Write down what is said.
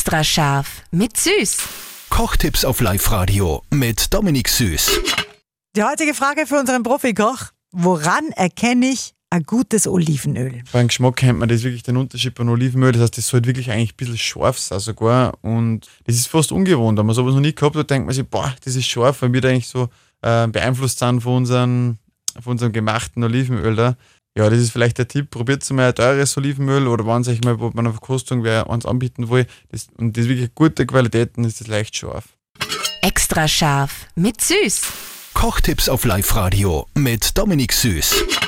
Extra scharf mit Süß. Kochtipps auf Live-Radio mit Dominik Süß. Die heutige Frage für unseren Profikoch. Woran erkenne ich ein gutes Olivenöl? Beim Geschmack kennt man das wirklich den Unterschied beim Olivenöl. Das heißt, das sollte wirklich eigentlich ein bisschen scharf sein sogar. Und das ist fast ungewohnt. Wenn man sowas noch nie gehabt hat, denkt man sich, boah, das ist scharf, weil wir da eigentlich so äh, beeinflusst sind von, unseren, von unserem gemachten Olivenöl da. Ja, das ist vielleicht der Tipp. Probiert mal ein teures Olivenöl oder wenn euch mal bei einer Verkostung wer eins anbieten will. Das, und das ist wirklich gute Qualität und ist das leicht scharf. Extra scharf mit Süß. Kochtipps auf Live-Radio mit Dominik Süß.